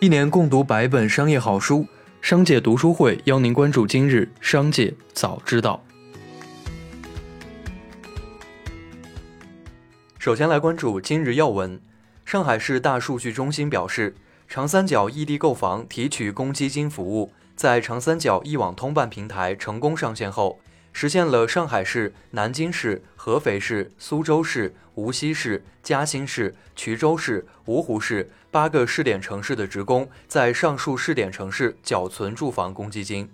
一年共读百本商业好书，商界读书会邀您关注今日商界早知道。首先来关注今日要闻。上海市大数据中心表示，长三角异地购房提取公积金服务在长三角一网通办平台成功上线后。实现了上海市、南京市、合肥市、苏州市、无锡市、嘉兴市、衢州市、芜湖市八个试点城市的职工在上述试点城市缴存住房公积金。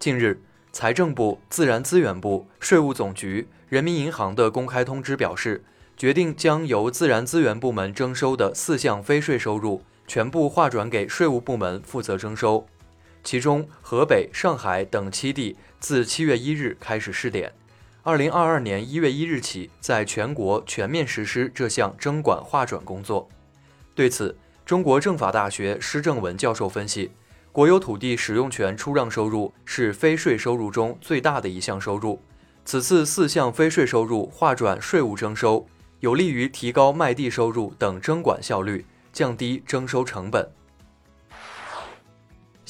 近日，财政部、自然资源部、税务总局、人民银行的公开通知表示，决定将由自然资源部门征收的四项非税收入全部划转给税务部门负责征收。其中，河北、上海等七地自七月一日开始试点，二零二二年一月一日起，在全国全面实施这项征管划转工作。对此，中国政法大学施正文教授分析，国有土地使用权出让收入是非税收入中最大的一项收入，此次四项非税收入划转税务征收，有利于提高卖地收入等征管效率，降低征收成本。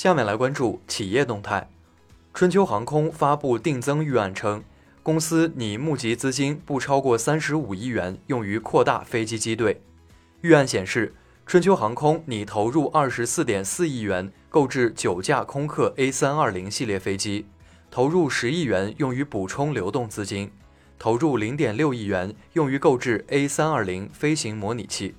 下面来关注企业动态。春秋航空发布定增预案称，公司拟募集资金不超过三十五亿元，用于扩大飞机机队。预案显示，春秋航空拟投入二十四点四亿元购置九架空客 A 三二零系列飞机，投入十亿元用于补充流动资金，投入零点六亿元用于购置 A 三二零飞行模拟器。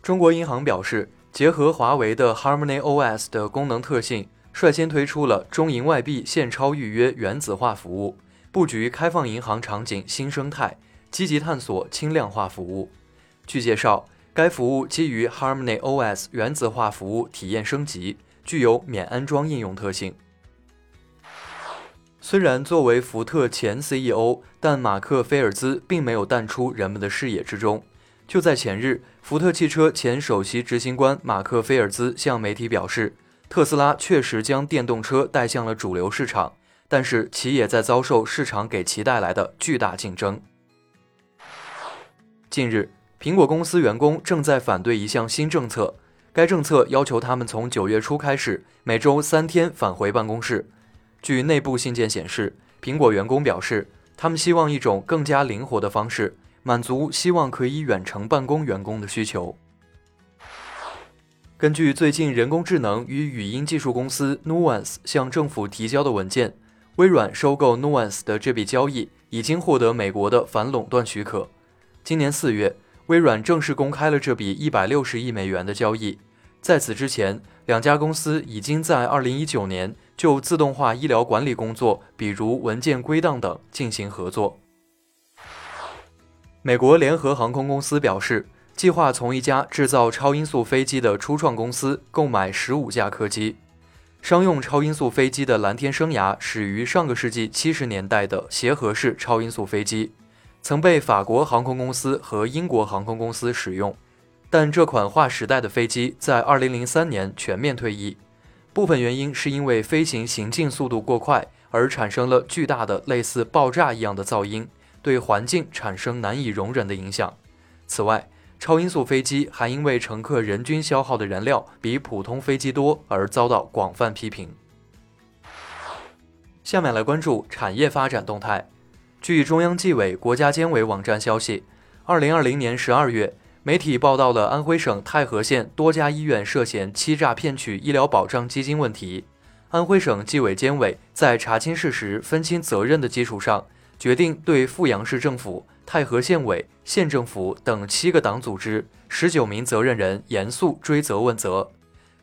中国银行表示。结合华为的 Harmony OS 的功能特性，率先推出了中银外币现钞预约原子化服务，布局开放银行场景新生态，积极探索轻量化服务。据介绍，该服务基于 Harmony OS 原子化服务体验升级，具有免安装应用特性。虽然作为福特前 CEO，但马克菲尔兹并没有淡出人们的视野之中。就在前日，福特汽车前首席执行官马克菲尔兹向媒体表示，特斯拉确实将电动车带向了主流市场，但是其也在遭受市场给其带来的巨大竞争。近日，苹果公司员工正在反对一项新政策，该政策要求他们从九月初开始每周三天返回办公室。据内部信件显示，苹果员工表示，他们希望一种更加灵活的方式。满足希望可以远程办公员工的需求。根据最近人工智能与语音技术公司 Nuance 向政府提交的文件，微软收购 Nuance 的这笔交易已经获得美国的反垄断许可。今年四月，微软正式公开了这笔一百六十亿美元的交易。在此之前，两家公司已经在二零一九年就自动化医疗管理工作，比如文件归档等进行合作。美国联合航空公司表示，计划从一家制造超音速飞机的初创公司购买十五架客机。商用超音速飞机的蓝天生涯始于上个世纪七十年代的协和式超音速飞机，曾被法国航空公司和英国航空公司使用。但这款划时代的飞机在二零零三年全面退役，部分原因是因为飞行行进速度过快，而产生了巨大的类似爆炸一样的噪音。对环境产生难以容忍的影响。此外，超音速飞机还因为乘客人均消耗的燃料比普通飞机多而遭到广泛批评。下面来关注产业发展动态。据中央纪委国家监委网站消息，二零二零年十二月，媒体报道了安徽省太和县多家医院涉嫌欺诈骗取医疗保障基金问题。安徽省纪委监委在查清事实、分清责任的基础上。决定对阜阳市政府、太和县委、县政府等七个党组织、十九名责任人严肃追责问责，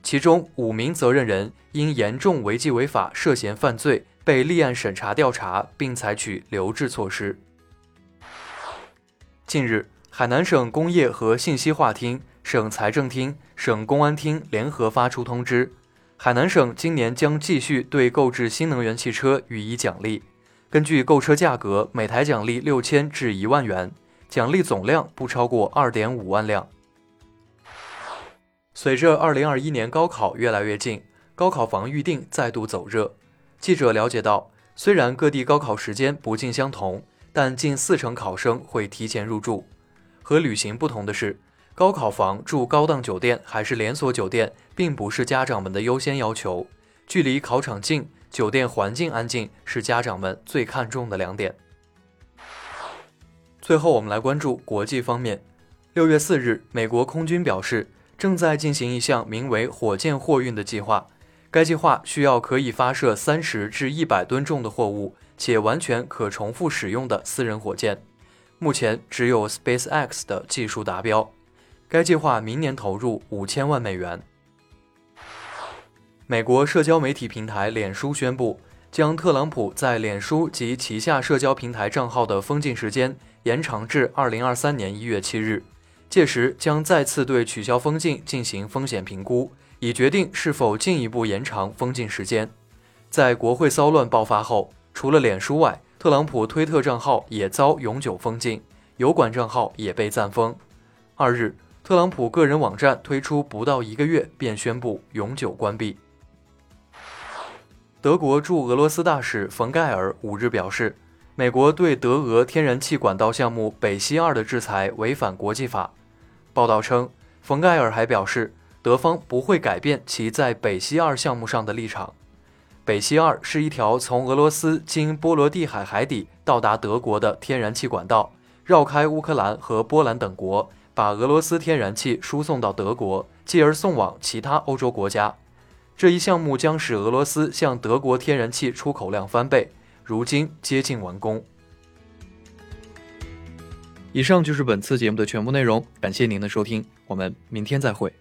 其中五名责任人因严重违纪违法涉嫌犯罪，被立案审查调查，并采取留置措施。近日，海南省工业和信息化厅、省财政厅、省公安厅联合发出通知，海南省今年将继续对购置新能源汽车予以奖励。根据购车价格，每台奖励六千至一万元，奖励总量不超过二点五万辆。随着二零二一年高考越来越近，高考房预订再度走热。记者了解到，虽然各地高考时间不尽相同，但近四成考生会提前入住。和旅行不同的是，高考房、住高档酒店还是连锁酒店，并不是家长们的优先要求。距离考场近、酒店环境安静是家长们最看重的两点。最后，我们来关注国际方面。六月四日，美国空军表示，正在进行一项名为“火箭货运”的计划。该计划需要可以发射三十至一百吨重的货物，且完全可重复使用的私人火箭。目前只有 SpaceX 的技术达标。该计划明年投入五千万美元。美国社交媒体平台脸书宣布，将特朗普在脸书及旗下社交平台账号的封禁时间延长至二零二三年一月七日。届时将再次对取消封禁进行风险评估，以决定是否进一步延长封禁时间。在国会骚乱爆发后，除了脸书外，特朗普推特账号也遭永久封禁，油管账号也被暂封。二日，特朗普个人网站推出不到一个月便宣布永久关闭。德国驻俄罗斯大使冯盖尔五日表示，美国对德俄天然气管道项目北溪二的制裁违反国际法。报道称，冯盖尔还表示，德方不会改变其在北溪二项目上的立场。北溪二是一条从俄罗斯经波罗的海海底到达德国的天然气管道，绕开乌克兰和波兰等国，把俄罗斯天然气输送到德国，继而送往其他欧洲国家。这一项目将使俄罗斯向德国天然气出口量翻倍，如今接近完工。以上就是本次节目的全部内容，感谢您的收听，我们明天再会。